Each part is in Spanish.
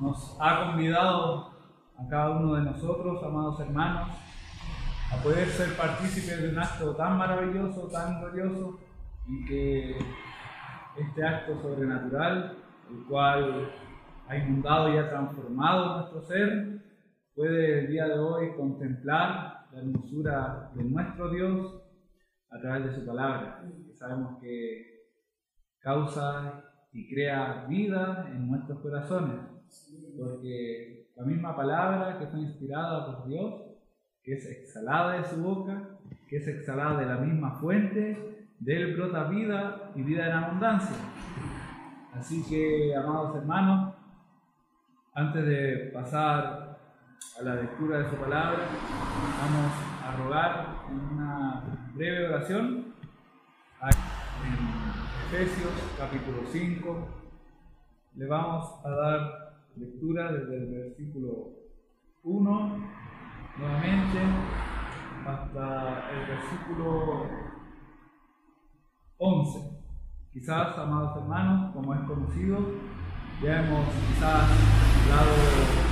Nos ha convidado a cada uno de nosotros, amados hermanos, a poder ser partícipes de un acto tan maravilloso, tan glorioso, y que este acto sobrenatural, el cual ha inundado y ha transformado nuestro ser, puede el día de hoy contemplar la hermosura de nuestro Dios a través de su palabra. Sabemos que causa y crea vida en nuestros corazones, porque la misma palabra que fue inspirada por Dios, que es exhalada de su boca, que es exhalada de la misma fuente, de él brota vida y vida en abundancia. Así que, amados hermanos, antes de pasar a la lectura de su palabra, vamos a rogar en una breve oración en Efesios capítulo 5. Le vamos a dar lectura desde el versículo 1 nuevamente hasta el versículo 11. Quizás, amados hermanos, como es conocido, ya hemos quizás dado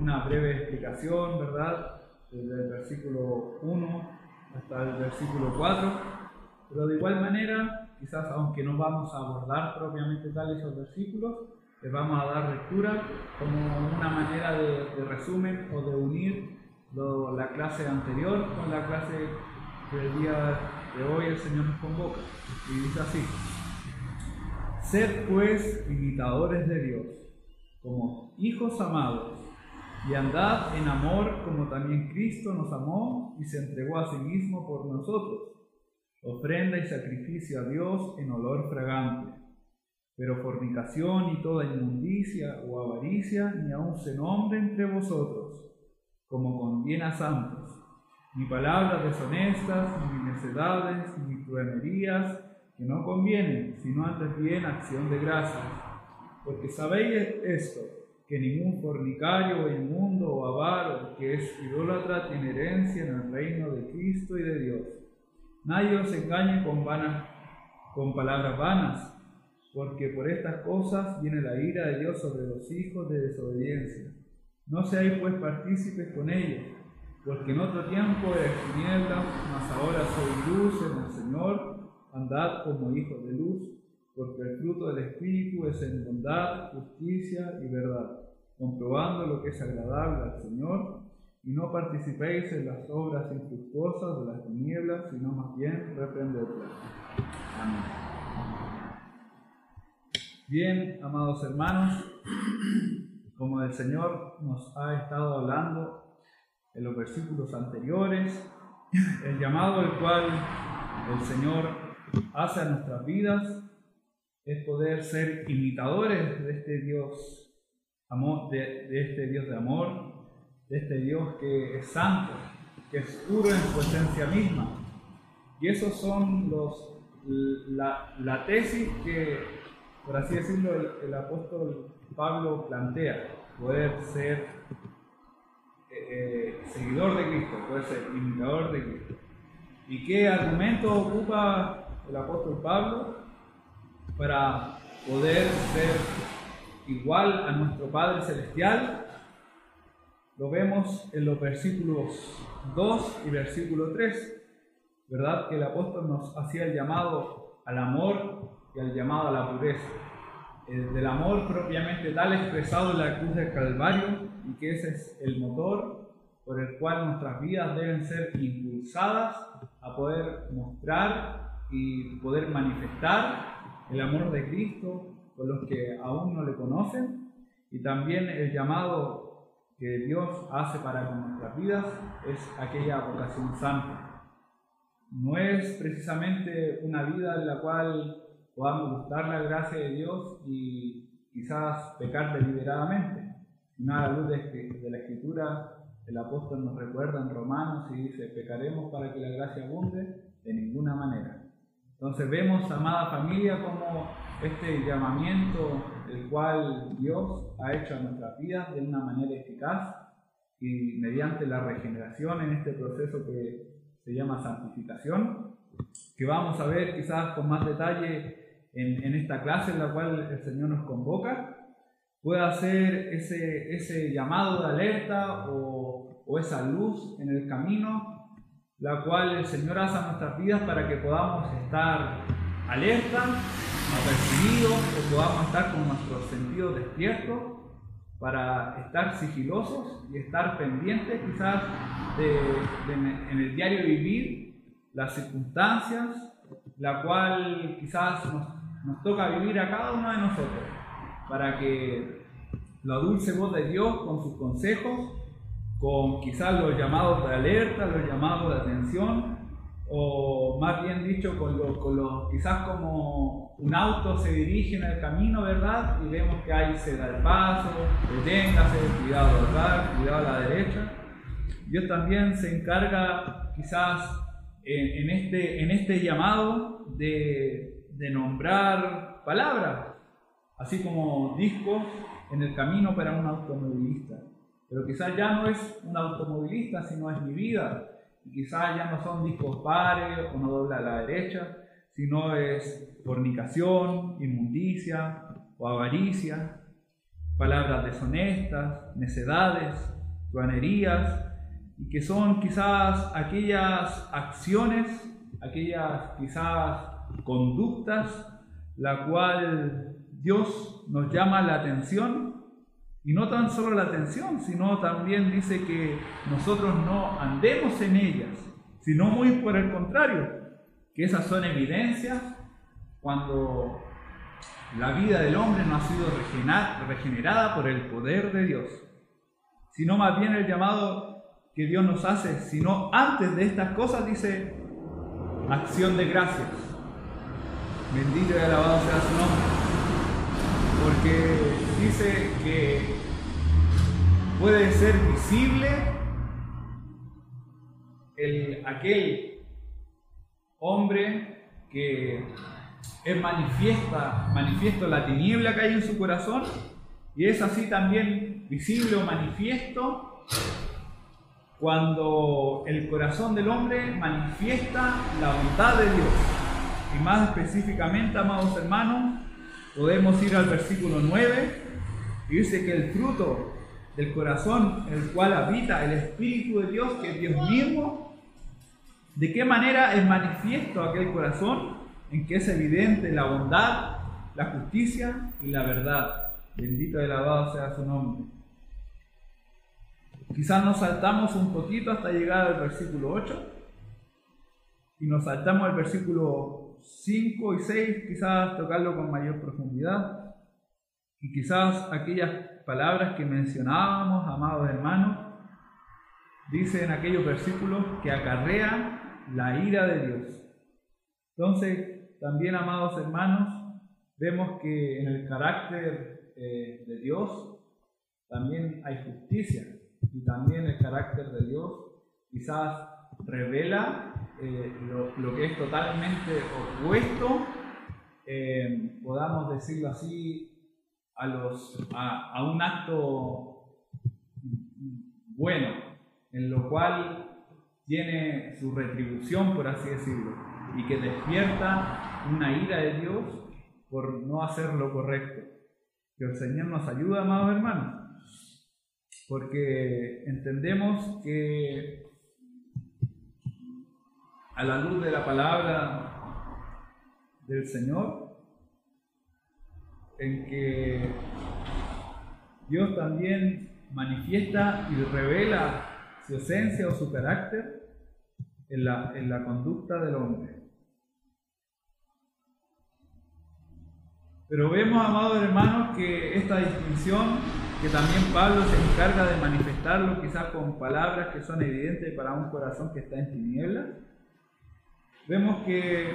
una breve explicación, ¿verdad? Desde el versículo 1 hasta el versículo 4, pero de igual manera, quizás aunque no vamos a abordar propiamente tal esos versículos, les vamos a dar lectura como una manera de, resumen o de unir la clase anterior con la clase del día de hoy el Señor nos convoca. Y dice así, sed pues imitadores de Dios, como hijos amados, y andad en amor como también Cristo nos amó y se entregó a sí mismo por nosotros, ofrenda y sacrificio a Dios en olor fragante. Pero fornicación y toda inmundicia o avaricia ni aun se nombre entre vosotros, como conviene a santos ni palabras deshonestas, ni necedades, ni truenerías que no convienen, sino antes bien acción de gracias. Porque sabéis esto, que ningún fornicario o inmundo o avaro que es idólatra tiene herencia en el reino de Cristo y de Dios. Nadie os engañe con, con palabras vanas, porque por estas cosas viene la ira de Dios sobre los hijos de desobediencia. No seáis pues partícipes con ellos porque en otro tiempo eres tinieblas, mas ahora soy luz en el Señor, andad como hijos de luz, porque el fruto del Espíritu es en bondad, justicia y verdad, comprobando lo que es agradable al Señor, y no participéis en las obras infructuosas de las tinieblas, sino más bien reprendedlas. Amén. Bien, amados hermanos, como el Señor nos ha estado hablando en los versículos anteriores, el llamado al cual el Señor hace a nuestras vidas es poder ser imitadores de este Dios, amor, de, este Dios de amor, de este Dios que es santo, que es puro en su esencia misma. Y esos son los la tesis que, por así decirlo, el, apóstol Pablo plantea, poder ser eh, seguidor de Cristo, puede ser imitador de Cristo. ¿Y qué argumento ocupa el apóstol Pablo para poder ser igual a nuestro Padre Celestial? Lo vemos en los versículos 2 y versículo 3, ¿verdad? Que el apóstol nos hacía el llamado al amor y al llamado a la pureza. El del amor propiamente tal expresado en la cruz del Calvario y que ese es el motor por el cual nuestras vidas deben ser impulsadas a poder mostrar y poder manifestar el amor de Cristo con los que aún no le conocen y también el llamado que Dios hace para con nuestras vidas es aquella vocación santa. No es precisamente una vida en la cual podamos buscar la gracia de Dios y quizás pecar deliberadamente a la luz de, la escritura, el apóstol nos recuerda en Romanos y dice, pecaremos para que la gracia abunde de ninguna manera. Entonces vemos, amada familia, como este llamamiento el cual Dios ha hecho a nuestras vidas de una manera eficaz y mediante la regeneración en este proceso que se llama santificación, que vamos a ver quizás con más detalle en, esta clase en la cual el Señor nos convoca, pueda ser ese, ese llamado de alerta o, o esa luz en el camino, la cual el Señor hace a nuestras vidas para que podamos estar alerta, apercibidos, o podamos estar con nuestros sentidos despiertos para estar sigilosos y estar pendientes quizás de, en el diario vivir las circunstancias, la cual quizás nos, nos toca vivir a cada uno de nosotros, para que la dulce voz de Dios con sus consejos, con quizás los llamados de alerta, los llamados de atención, o más bien dicho, con los, con quizás como un auto se dirige en el camino, ¿verdad? Y vemos que ahí se da el paso, deténgase, cuidado al cuidado a la derecha. Dios también se encarga quizás en, este, en este llamado de, de nombrar palabras, así como discos en el camino para un automovilista. Pero quizás ya no es un automovilista, sino es mi vida y quizás ya no son discos pares o no dobla a la derecha, sino es fornicación, inmundicia o avaricia, palabras deshonestas, necedades, truanerías, y que son quizás aquellas acciones, aquellas quizás conductas, la cual Dios nos llama la atención y no tan solo la atención, sino también dice que nosotros no andemos en ellas, sino muy por el contrario, que esas son evidencias cuando la vida del hombre no ha sido regenerada por el poder de Dios, sino más bien el llamado que Dios nos hace, sino antes de estas cosas dice acción de gracias. Bendito y alabado sea su nombre porque dice que puede ser visible el, aquel hombre que es manifiesta, manifiesto la tiniebla que hay en su corazón y es así también visible o manifiesto cuando el corazón del hombre manifiesta la bondad de Dios. Y más específicamente, amados hermanos, podemos ir al versículo 9 y dice que el fruto del corazón en el cual habita el Espíritu de Dios, que es Dios mismo, ¿de qué manera es manifiesto aquel corazón en que es evidente la bondad, la justicia y la verdad? Bendito y alabado sea su nombre. Quizás nos saltamos un poquito hasta llegar al versículo 8 y nos saltamos al versículo 5 y 6, quizás tocarlo con mayor profundidad. Y quizás aquellas palabras que mencionábamos, amados hermanos, dice en aquellos versículos que acarrea la ira de Dios. Entonces, también, amados hermanos, vemos que en el carácter eh, de Dios también hay justicia y también el carácter de Dios quizás revela eh, lo, que es totalmente opuesto, eh, podamos decirlo así, a, los, a, un acto bueno, en lo cual tiene su retribución, por así decirlo, y que despierta una ira de Dios por no hacer lo correcto. Que el Señor nos ayude, amados hermanos, porque entendemos que a la luz de la palabra del Señor, en que Dios también manifiesta y revela su esencia o su carácter en la, en la conducta del hombre. Pero vemos, amados hermanos, que esta distinción, que también Pablo se encarga de manifestarlo quizás con palabras que son evidentes para un corazón que está en tinieblas, vemos que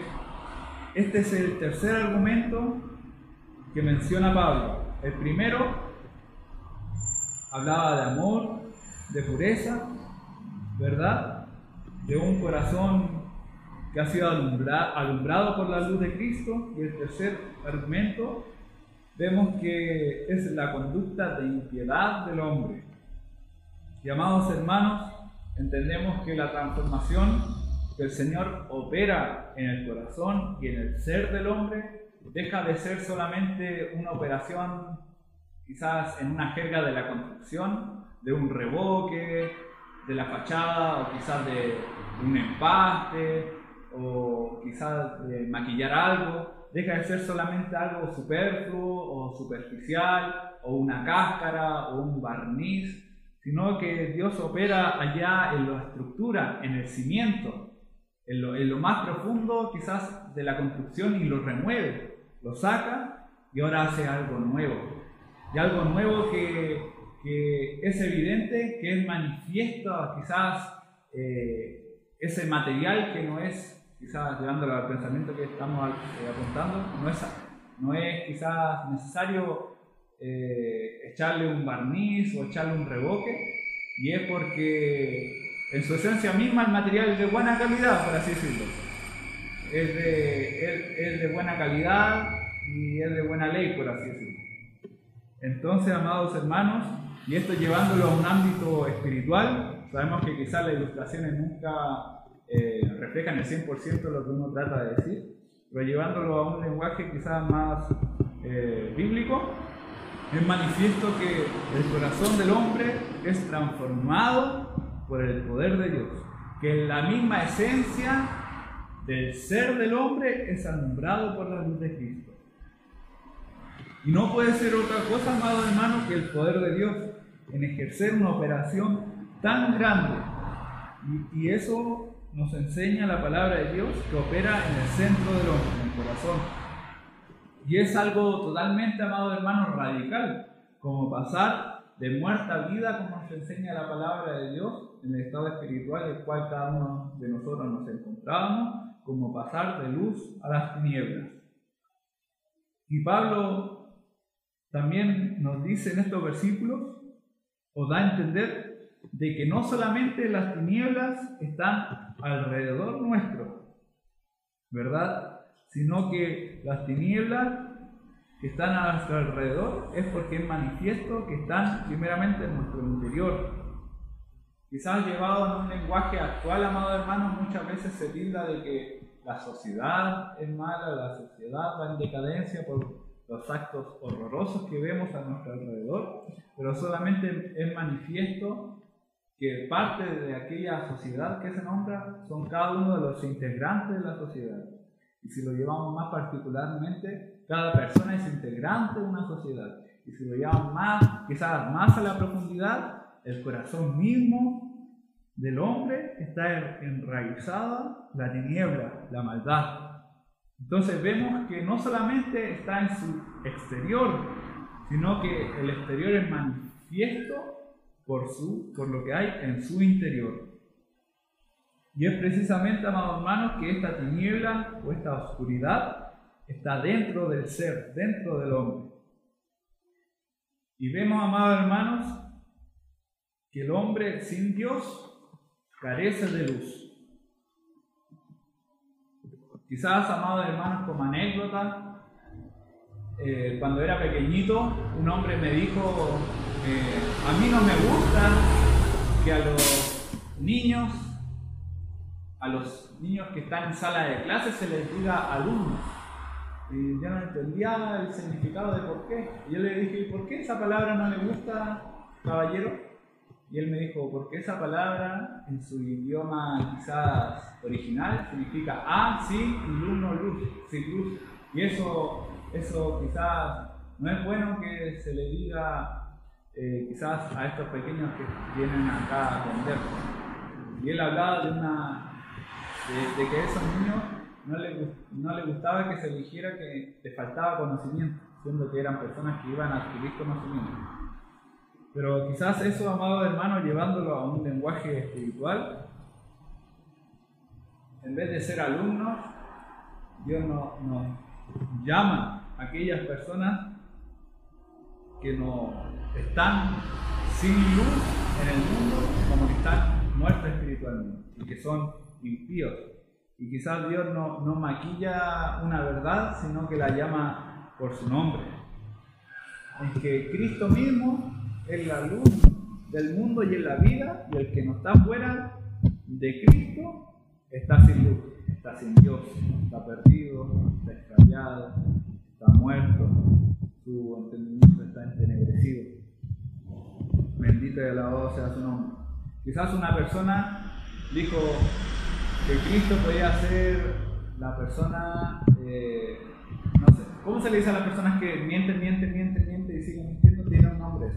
este es el tercer argumento que menciona Pablo. El primero hablaba de amor, de pureza, ¿verdad? De un corazón que ha sido alumbrado por la luz de Cristo. Y el tercer argumento vemos que es la conducta de impiedad del hombre. Y amados hermanos, entendemos que la transformación el Señor opera en el corazón y en el ser del hombre deja de ser solamente una operación quizás en una jerga de la construcción, de un revoque, de la fachada o quizás de un empaste o quizás de maquillar algo, deja de ser solamente algo superfluo o superficial o una cáscara o un barniz, sino que Dios opera allá en la estructura, en el cimiento, en lo, en lo más profundo quizás de la construcción y lo remueve, lo saca y ahora hace algo nuevo. Y algo nuevo que, es evidente, que es manifiesto quizás eh, ese material que no es, quizás llevándolo al pensamiento que estamos eh, apuntando, no es, no es quizás necesario eh, echarle un barniz o echarle un revoque, y es porque en su esencia misma el material es de buena calidad, por así decirlo. Es de, es de buena calidad y es de buena ley, por así decirlo. Entonces, amados hermanos, y esto llevándolo a un ámbito espiritual, sabemos que quizás las ilustraciones nunca eh, reflejan el 100% lo que uno trata de decir, pero llevándolo a un lenguaje quizás más eh, bíblico, es manifiesto que el corazón del hombre es transformado por el poder de Dios, que la misma esencia del ser del hombre es alumbrado por la luz de Cristo. Y no puede ser otra cosa, amado hermano, que el poder de Dios en ejercer una operación tan grande. Y, eso nos enseña la palabra de Dios que opera en el centro del hombre, en el corazón. Y es algo totalmente, amado hermano, radical, como pasar de muerta a vida, como nos enseña la palabra de Dios, en el estado espiritual en el cual cada uno de nosotros nos encontrábamos, como pasar de luz a las tinieblas. Y Pablo también nos dice en estos versículos, o da a entender, de que no solamente las tinieblas están alrededor nuestro, ¿verdad? Sino que las tinieblas que están a nuestro alrededor es porque es manifiesto que están primeramente en nuestro interior. Quizás llevado en un lenguaje actual, amado hermano, muchas veces se tilda de que la sociedad es mala, la sociedad va en decadencia por los actos horrorosos que vemos a nuestro alrededor, pero solamente es manifiesto que parte de aquella sociedad que se nombra son cada uno de los integrantes de la sociedad. Y si lo llevamos más particularmente, cada persona es integrante de una sociedad. Y si lo llevamos más, quizás más a la profundidad, el corazón mismo del hombre está enraizada la tiniebla, la maldad, entonces vemos que no solamente está en su exterior, sino que el exterior es manifiesto por, su, por lo que hay en su interior. Y es precisamente, amados hermanos, que esta tiniebla o esta oscuridad está dentro del ser, dentro del hombre. Y vemos, amados hermanos, que el hombre sin Dios carece de luz. Quizás, amados hermanos, como anécdota, eh, cuando era pequeñito, un hombre me dijo, eh, a mí no me gusta que a los niños, a los niños que están en sala de clases se les diga alumnos. Y yo no entendía el significado de por qué. Y yo le dije, ¿por qué esa palabra no le gusta, caballero? Y él me dijo, porque esa palabra en su idioma quizás original significa ah, sí, y luz no luz, sí luz. Y eso, eso quizás no es bueno que se le diga eh, quizás a estos pequeños que vienen acá a aprender. Y él hablaba de una de, que a esos niños no le, no le gustaba que se dijera que les faltaba conocimiento, siendo que eran personas que iban a adquirir conocimiento. Pero quizás eso, amado hermano, llevándolo a un lenguaje espiritual, en vez de ser alumnos, Dios nos no llama a aquellas personas que no están sin luz en el mundo como que están muertos espiritualmente y que son impíos. Y quizás Dios no, no maquilla una verdad, sino que la llama por su nombre. Es que Cristo mismo es la luz del mundo y en la vida, y el que no está fuera de Cristo está sin luz, está sin Dios, está perdido, está extraviado, está muerto, su entendimiento está entenebrecido. Bendito y alabado sea su nombre. Quizás una persona dijo que Cristo podía ser la persona, eh, no sé, ¿cómo se le dice a las personas que mienten, mienten, mienten, mienten y siguen mintiendo? Tiene un nombre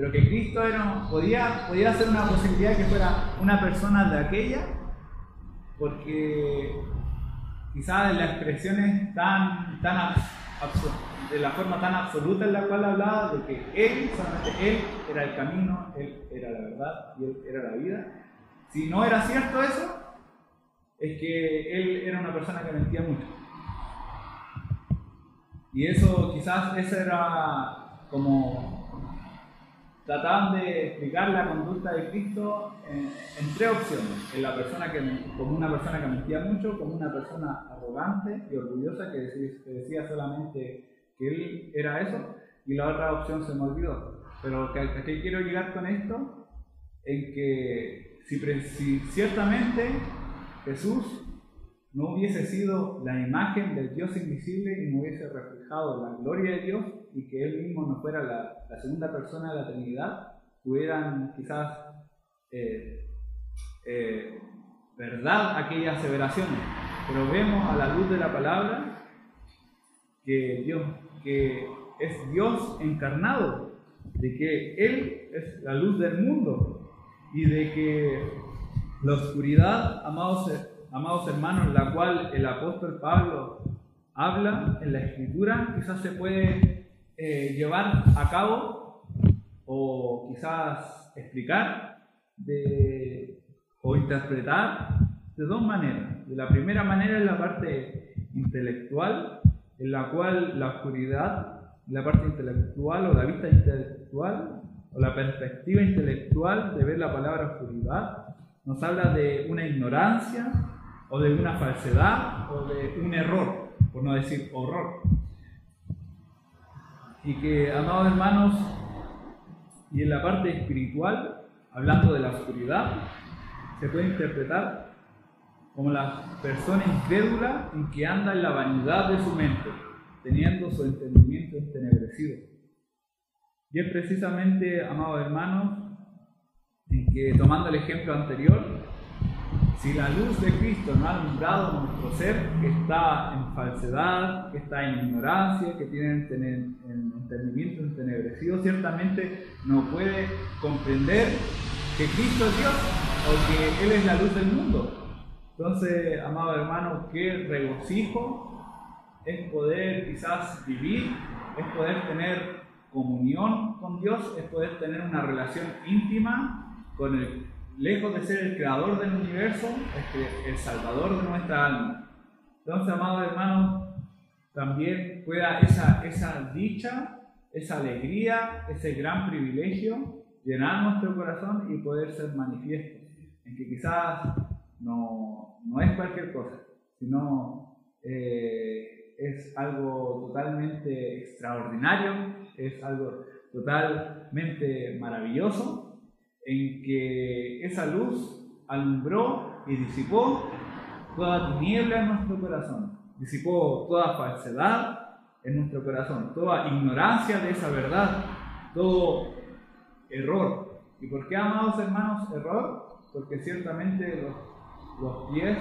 Pero que Cristo era, podía, podía ser una posibilidad que fuera una persona de aquella, porque quizás las expresiones tan, tan de la forma tan absoluta en la cual hablaba de que Él, solamente Él era el camino, Él era la verdad y Él era la vida. Si no era cierto eso, es que Él era una persona que mentía mucho. Y eso quizás esa era como trataban de explicar la conducta de Cristo en, tres opciones. En la persona que, como una persona que mentía mucho, como una persona arrogante y orgullosa que decía, solamente que él era eso, y la otra opción se me olvidó. Pero ¿a qué quiero llegar con esto? En que si, si ciertamente Jesús no hubiese sido la imagen del Dios invisible y no hubiese reflejado la gloria de Dios y que Él mismo no fuera la, segunda persona de la Trinidad, hubieran quizás eh, eh, verdad aquellas aseveraciones. Pero vemos a la luz de la palabra que Dios, que es Dios encarnado, de que Él es la luz del mundo y de que la oscuridad, amados amados hermanos, la cual el apóstol Pablo habla en la escritura, quizás se puede eh, llevar a cabo o quizás explicar o interpretar de dos maneras. De la primera manera es la parte intelectual, en la cual la oscuridad, la parte intelectual o la vista intelectual o la perspectiva intelectual de ver la palabra oscuridad nos habla de una ignorancia o de una falsedad o de un error, por no decir horror. Y que, amados hermanos, y en la parte espiritual, hablando de la oscuridad, se puede interpretar como la persona incrédula en que anda en la vanidad de su mente, teniendo su entendimiento entenebrecido. Y es precisamente, amados hermanos, en que tomando el ejemplo anterior, si la luz de Cristo no ha alumbrado nuestro ser, que está en falsedad, que está en ignorancia, que tiene entendimiento entenebrecido, ciertamente no puede comprender que Cristo es Dios o que Él es la luz del mundo. Entonces, amado hermano, qué regocijo es poder quizás vivir, es poder tener comunión con Dios, es poder tener una relación íntima con el lejos de ser el creador del universo, es el salvador de nuestra alma. Entonces, amados hermanos, también pueda esa, dicha, esa alegría, ese gran privilegio llenar nuestro corazón y poder ser manifiesto. En que quizás no, no es cualquier cosa, sino eh, es algo totalmente extraordinario, es algo totalmente maravilloso en que esa luz alumbró y disipó toda tiniebla en nuestro corazón, disipó toda falsedad en nuestro corazón, toda ignorancia de esa verdad, todo error. ¿Y por qué, amados hermanos, error? Porque ciertamente los, pies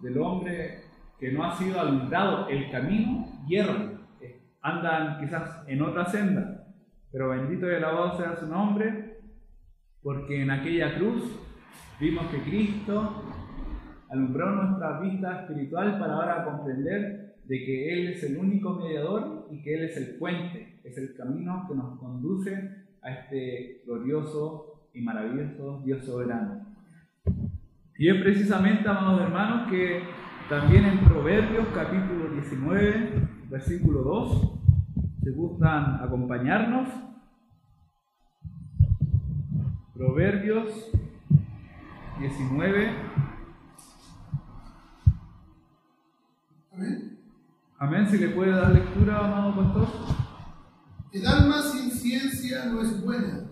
del hombre que no ha sido alumbrado el camino, hierro, andan quizás en otra senda, pero bendito y alabado sea su nombre, porque en aquella cruz vimos que Cristo alumbró nuestra vista espiritual para ahora comprender de que Él es el único mediador y que Él es el puente, es el camino que nos conduce a este glorioso y maravilloso Dios soberano. Y es precisamente, amados hermanos, que también en Proverbios capítulo 19, versículo 2, se gustan acompañarnos, Proverbios 19. Amén. Amén. Si le puede dar lectura, amado pastor. El alma sin ciencia no es buena,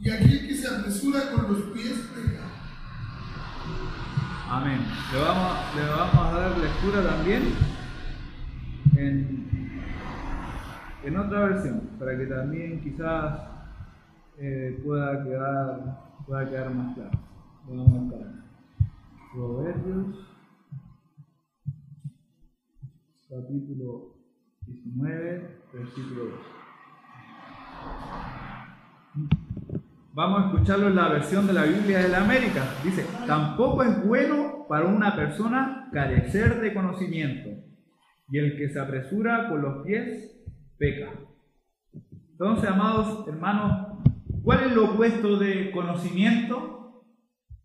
y aquel que se apresura con los pies peca. Amén. Le vamos, le vamos a dar lectura también en en otra versión, para que también quizás eh, pueda, quedar, pueda quedar más claro. Vamos a buscar Proverbios, capítulo 19, versículo 2. Vamos a escucharlo en la versión de la Biblia de la América. Dice, tampoco es bueno para una persona carecer de conocimiento, y el que se apresura con los pies peca. Entonces, amados hermanos, ¿cuál es lo opuesto de conocimiento?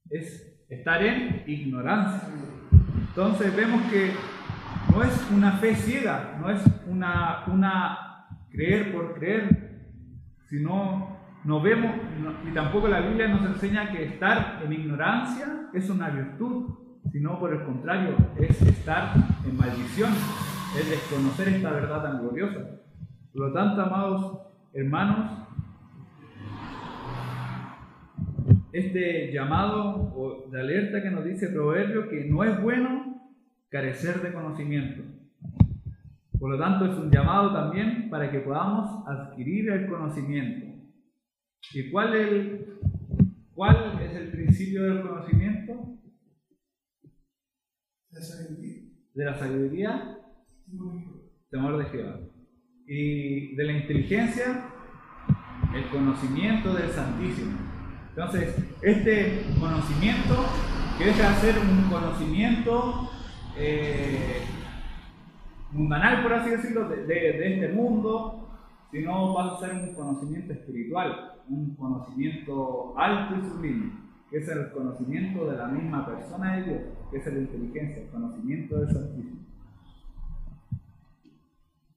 Es estar en ignorancia. Entonces vemos que no es una fe ciega, no es una, una creer por creer, sino no vemos, y tampoco la Biblia nos enseña que estar en ignorancia es una virtud, sino por el contrario, es estar en maldición, es desconocer esta verdad tan gloriosa. Por lo tanto, amados hermanos, este llamado o de alerta que nos dice proverbio que no es bueno carecer de conocimiento. Por lo tanto, es un llamado también para que podamos adquirir el conocimiento. ¿Y cuál, el, cuál es el principio del conocimiento? La sabiduría. De la sabiduría, temor de Jehová. Y de la inteligencia, el conocimiento del Santísimo. Entonces, este conocimiento, que deja de ser un conocimiento eh, mundanal, por así decirlo, de, este mundo, sino va a ser un conocimiento espiritual, un conocimiento alto y sublime, que es el conocimiento de la misma persona de Dios, que es la inteligencia, el conocimiento del Santísimo.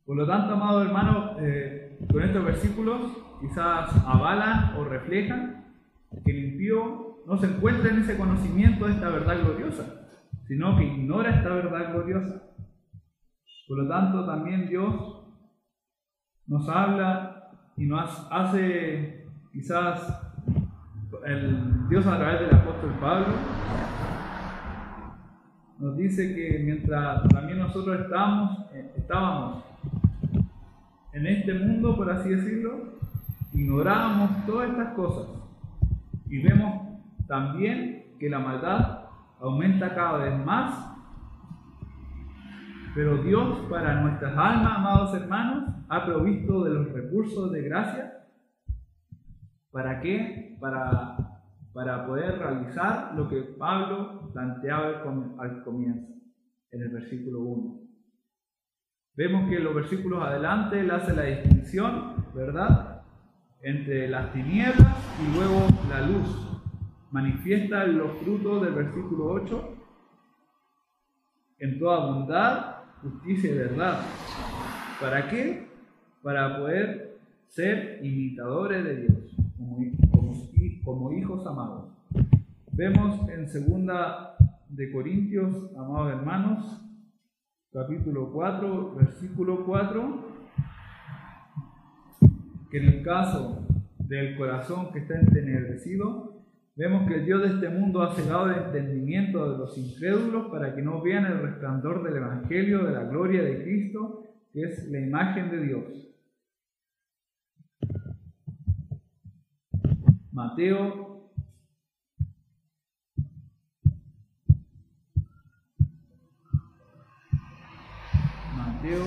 Por lo tanto, amado hermano, eh, con estos versículos quizás avalan o reflejan que el impío no se encuentra en ese conocimiento de esta verdad gloriosa, sino que ignora esta verdad gloriosa. Por lo tanto, también Dios nos habla y nos hace quizás el Dios a través del apóstol Pablo nos dice que mientras también nosotros eh, estábamos en este mundo, por así decirlo, ignorábamos todas estas cosas y vemos también que la maldad aumenta cada vez más pero Dios para nuestras almas, amados hermanos, ha provisto de los recursos de gracia. ¿Para qué? Para, para poder realizar lo que Pablo planteaba al comienzo, en el versículo 1. Vemos que en los versículos adelante él hace la distinción, ¿verdad? Entre las tinieblas y luego la luz. Manifiesta los frutos del versículo 8 en toda bondad justicia y verdad. ¿Para qué? Para poder ser imitadores de Dios, como, hijos amados. Vemos en segunda de Corintios, amados hermanos, capítulo 4, versículo 4, que en el caso del corazón que está entenebrecido, Vemos que el Dios de este mundo ha cegado el entendimiento de los incrédulos para que no vean el resplandor del Evangelio de la gloria de Cristo, que es la imagen de Dios. Mateo Mateo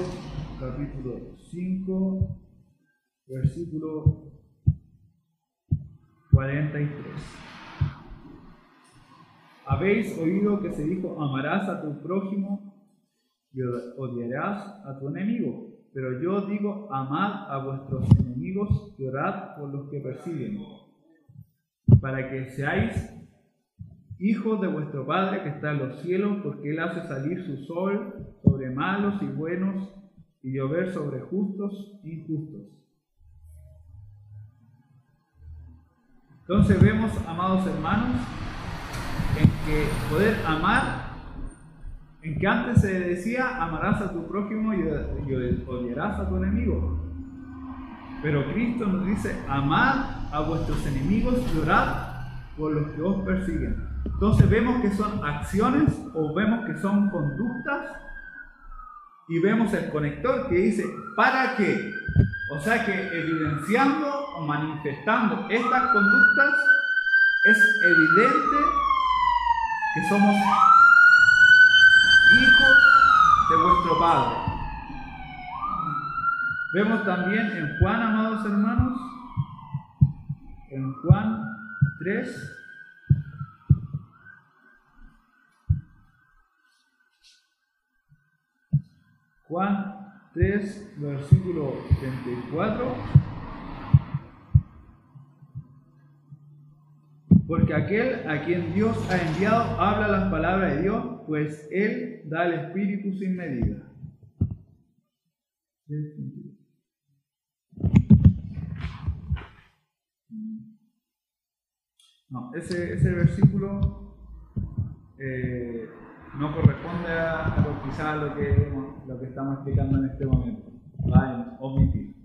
capítulo 5 versículo 43 habéis oído que se dijo, amarás a tu prójimo y odiarás a tu enemigo. Pero yo digo, amad a vuestros enemigos y orad por los que persiguen, para que seáis hijos de vuestro Padre que está en los cielos, porque Él hace salir su sol sobre malos y buenos y llover sobre justos e injustos. Entonces vemos, amados hermanos, en que poder amar, en que antes se decía amarás a tu prójimo y, odiarás a tu enemigo. Pero Cristo nos dice, amad a vuestros enemigos y orad por los que os persiguen. Entonces vemos que son acciones o vemos que son conductas y vemos el conector que dice, ¿para qué? O sea que evidenciando o manifestando estas conductas es evidente que somos hijos de vuestro Padre. Vemos también en Juan, amados hermanos, en Juan 3, Juan 3, versículo 34. Porque aquel a quien Dios ha enviado habla las palabras de Dios, pues Él da el Espíritu sin medida. No, ese, ese versículo eh, no corresponde a, lo, quizás lo que, lo que estamos explicando en este momento. Va en omitir.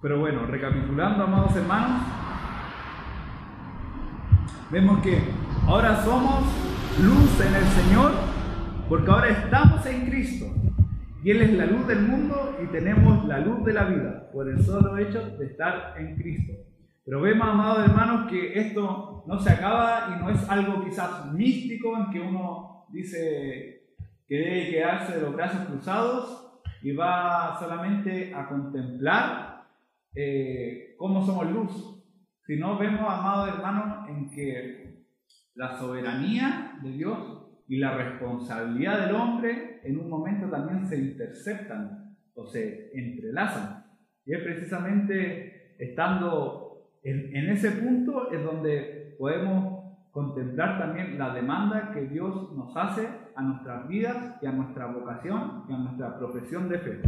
Pero bueno, recapitulando, amados hermanos, vemos que ahora somos luz en el Señor porque ahora estamos en Cristo. Y Él es la luz del mundo y tenemos la luz de la vida por el solo hecho de estar en Cristo. Pero vemos, amados hermanos, que esto no se acaba y no es algo quizás místico en que uno dice que debe quedarse de los brazos cruzados y va solamente a contemplar eh, cómo somos luz, sino vemos, amados hermanos, en que la soberanía de Dios y la responsabilidad del hombre en un momento también se interceptan o se entrelazan. Y es precisamente estando en, ese punto es donde podemos contemplar también la demanda que Dios nos hace a nuestras vidas y a nuestra vocación y a nuestra profesión de fe.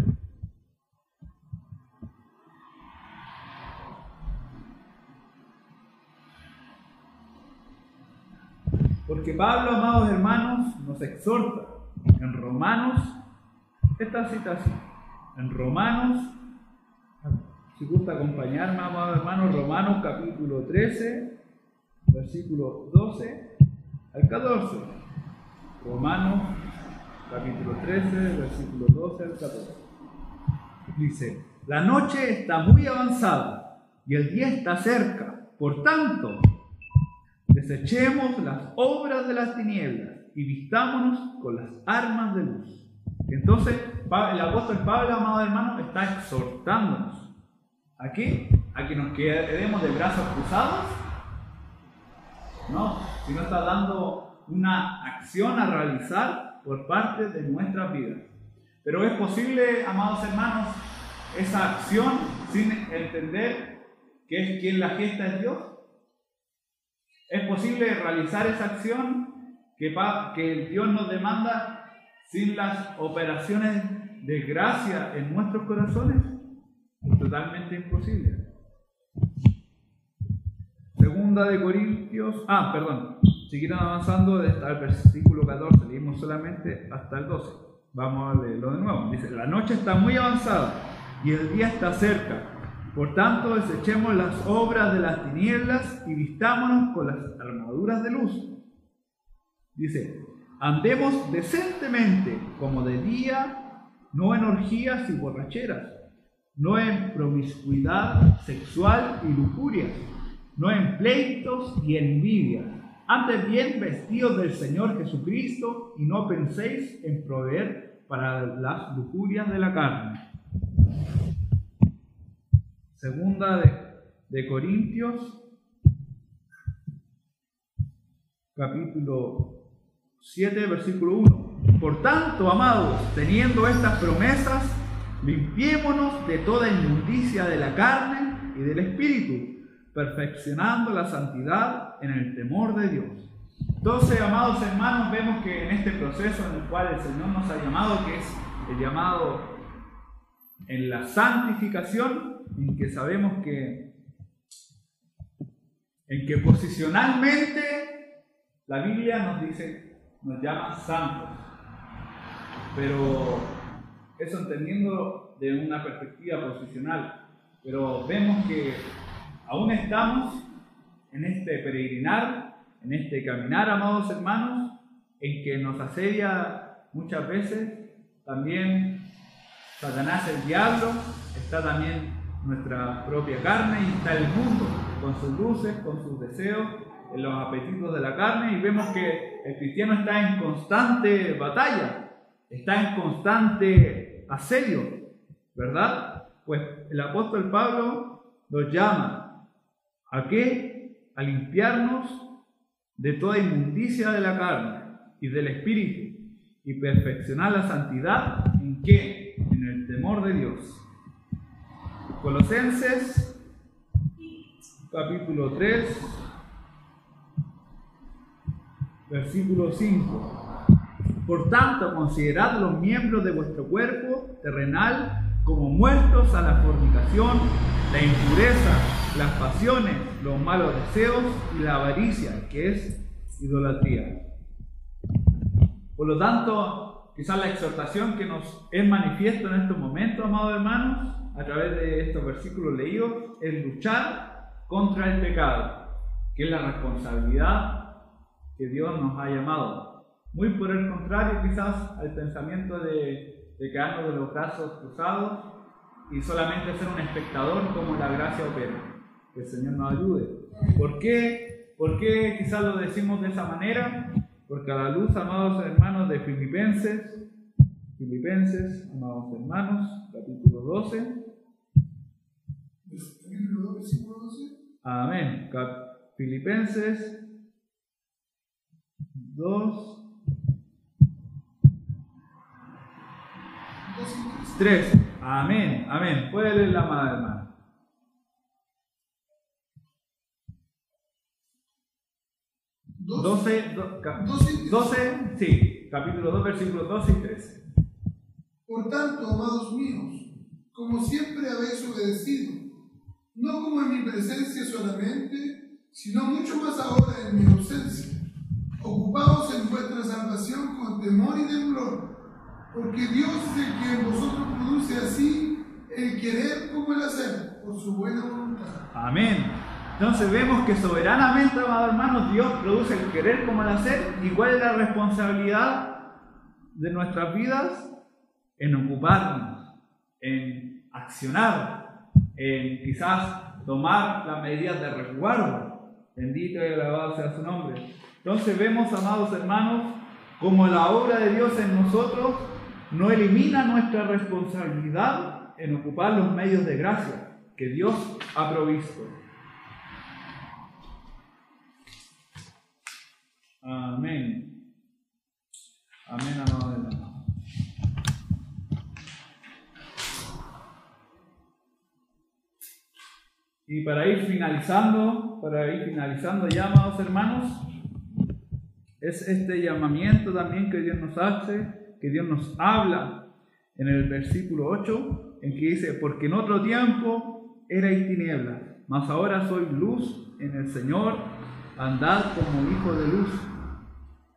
Porque Pablo, amados hermanos, nos exhorta en Romanos, esta citación, en Romanos si gusta acompañarme, amados hermanos, Romanos capítulo 13, versículo 12 al 14. Romanos capítulo 13, versículo 12 al 14. Dice, la noche está muy avanzada y el día está cerca. Por tanto, desechemos las obras de las tinieblas y vistámonos con las armas de luz. Entonces, el apóstol Pablo, amado hermano, está exhortándonos ¿A qué? ¿A que nos quedemos de brazos cruzados? No, sino está dando una acción a realizar por parte de nuestras vidas. Pero es posible, amados hermanos, esa acción sin entender que es quien la gesta es Dios. Es posible realizar esa acción que, que Dios nos demanda sin las operaciones de gracia en nuestros corazones. Totalmente imposible. Segunda de Corintios, ah, perdón, siguieron avanzando hasta el versículo 14, leímos solamente hasta el 12. Vamos a leerlo de nuevo. Dice, la noche está muy avanzada y el día está cerca. Por tanto, desechemos las obras de las tinieblas y vistámonos con las armaduras de luz. Dice, andemos decentemente como de día, no en orgías y borracheras no en promiscuidad sexual y lujuria, no en pleitos y envidia. Antes bien vestidos del Señor Jesucristo y no penséis en proveer para las lujurias de la carne. Segunda de, de Corintios, capítulo 7, versículo 1. Por tanto, amados, teniendo estas promesas, Limpiémonos de toda inmundicia de la carne y del espíritu, perfeccionando la santidad en el temor de Dios. Entonces, amados hermanos, vemos que en este proceso en el cual el Señor nos ha llamado, que es el llamado en la santificación, en que sabemos que en que posicionalmente la Biblia nos dice, nos llama santos. Pero eso entendiendo de una perspectiva posicional, pero vemos que aún estamos en este peregrinar, en este caminar, amados hermanos, en que nos asedia muchas veces también Satanás el diablo, está también nuestra propia carne y está el mundo con sus luces, con sus deseos, en los apetitos de la carne y vemos que el cristiano está en constante batalla, está en constante asedio, ¿verdad? Pues el apóstol Pablo nos llama a qué? A limpiarnos de toda inmundicia de la carne y del espíritu y perfeccionar la santidad en qué? En el temor de Dios. Colosenses capítulo 3 versículo 5. Por tanto, considerad los miembros de vuestro cuerpo terrenal como muertos a la fornicación, la impureza, las pasiones, los malos deseos y la avaricia, que es idolatría. Por lo tanto, quizás la exhortación que nos es manifiesto en estos momentos, amados hermanos, a través de estos versículos leídos, es luchar contra el pecado, que es la responsabilidad que Dios nos ha llamado. Muy por el contrario, quizás, al pensamiento de, de quedarnos de los brazos cruzados y solamente ser un espectador como la gracia opera. Que el Señor nos ayude. ¿Por qué? ¿Por qué quizás lo decimos de esa manera? Porque a la luz, amados hermanos de Filipenses, Filipenses, amados hermanos, capítulo 12. Amén. Filipenses 2, 3. Amén, amén. Puede leer la madre, hermano. 12, 12, sí, capítulo 2, versículos 12 y 13. Por tanto, amados míos, como siempre habéis obedecido, no como en mi presencia solamente, sino mucho más ahora en mi ausencia, ocupados en vuestra salvación con temor y temblor, porque Dios es el que en vosotros produce así el querer como el hacer, por su buena voluntad. Amén. Entonces vemos que soberanamente, amados hermanos, Dios produce el querer como el hacer. ¿Y cuál es la responsabilidad de nuestras vidas? En ocuparnos, en accionar, en quizás tomar las medidas de resguardo. Bendito y alabado sea su nombre. Entonces vemos, amados hermanos, como la obra de Dios en nosotros no elimina nuestra responsabilidad en ocupar los medios de gracia que Dios ha provisto. Amén. Amén, amado hermano. Y para ir finalizando, para ir finalizando ya, amados hermanos, es este llamamiento también que Dios nos hace, que Dios nos habla en el versículo 8, en que dice, porque en otro tiempo erais tinieblas, mas ahora soy luz en el Señor, andad como hijo de luz.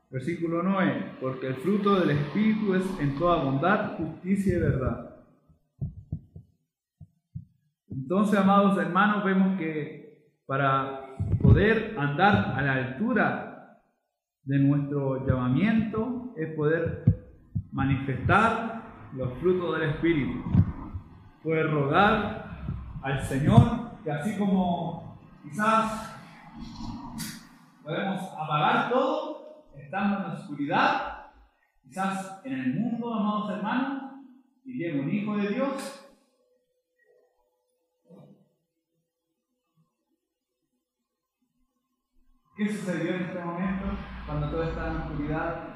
Versículo 9, porque el fruto del Espíritu es en toda bondad, justicia y verdad. Entonces, amados hermanos, vemos que para poder andar a la altura de nuestro llamamiento es poder manifestar los frutos del Espíritu. Poder rogar al Señor que así como quizás podemos apagar todo, estando en la oscuridad, quizás en el mundo, amados hermanos, y llega un hijo de Dios. ¿Qué sucedió en este momento cuando todo está en oscuridad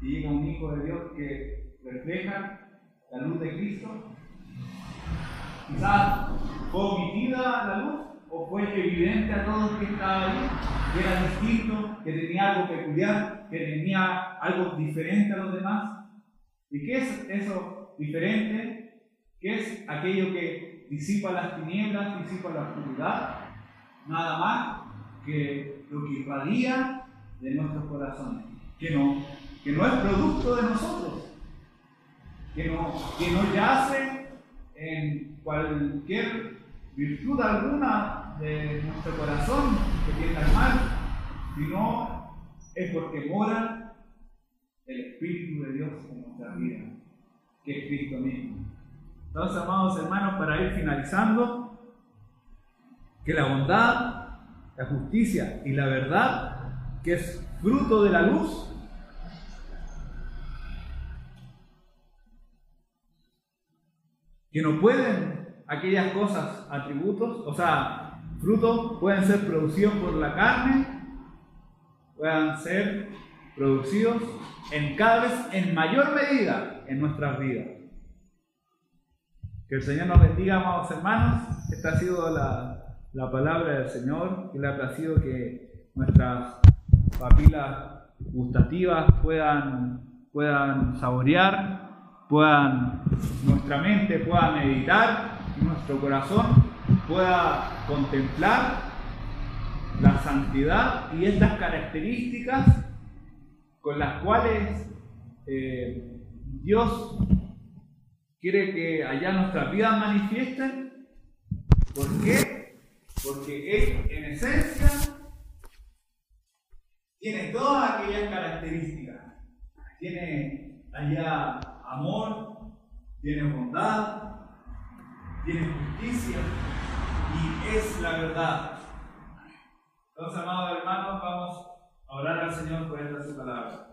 y llega un hijo de Dios que refleja la luz de Cristo? Quizás fue omitida la luz o fue evidente a todos que estaba ahí, que era distinto, que tenía algo peculiar, que tenía algo diferente a los demás. ¿Y qué es eso diferente? ¿Qué es aquello que disipa las tinieblas, disipa la oscuridad? Nada más que lo que irradia de nuestros corazones, que no, que no es producto de nosotros, que no, que no yace en cualquier virtud alguna de nuestro corazón que tiene mal, sino es porque mora el Espíritu de Dios en nuestra vida, que es Cristo mismo. Entonces, amados hermanos, para ir finalizando, que la bondad, la justicia y la verdad, que es fruto de la luz, que no pueden aquellas cosas, atributos, o sea, frutos pueden ser producidos por la carne, puedan ser producidos en cada vez en mayor medida en nuestras vidas. Que el Señor nos bendiga, amados hermanos. Esta ha sido la, la palabra del Señor, que le ha placido que nuestras papilas gustativas puedan, puedan saborear puedan, nuestra mente pueda meditar, nuestro corazón pueda contemplar la santidad y estas características con las cuales eh, Dios quiere que allá nuestras vidas manifiesten. ¿Por qué? Porque Él en esencia tiene todas aquellas características. Tiene allá amor, tiene bondad, tiene justicia y es la verdad. Entonces, amados hermanos, vamos a orar al Señor por esta su palabra.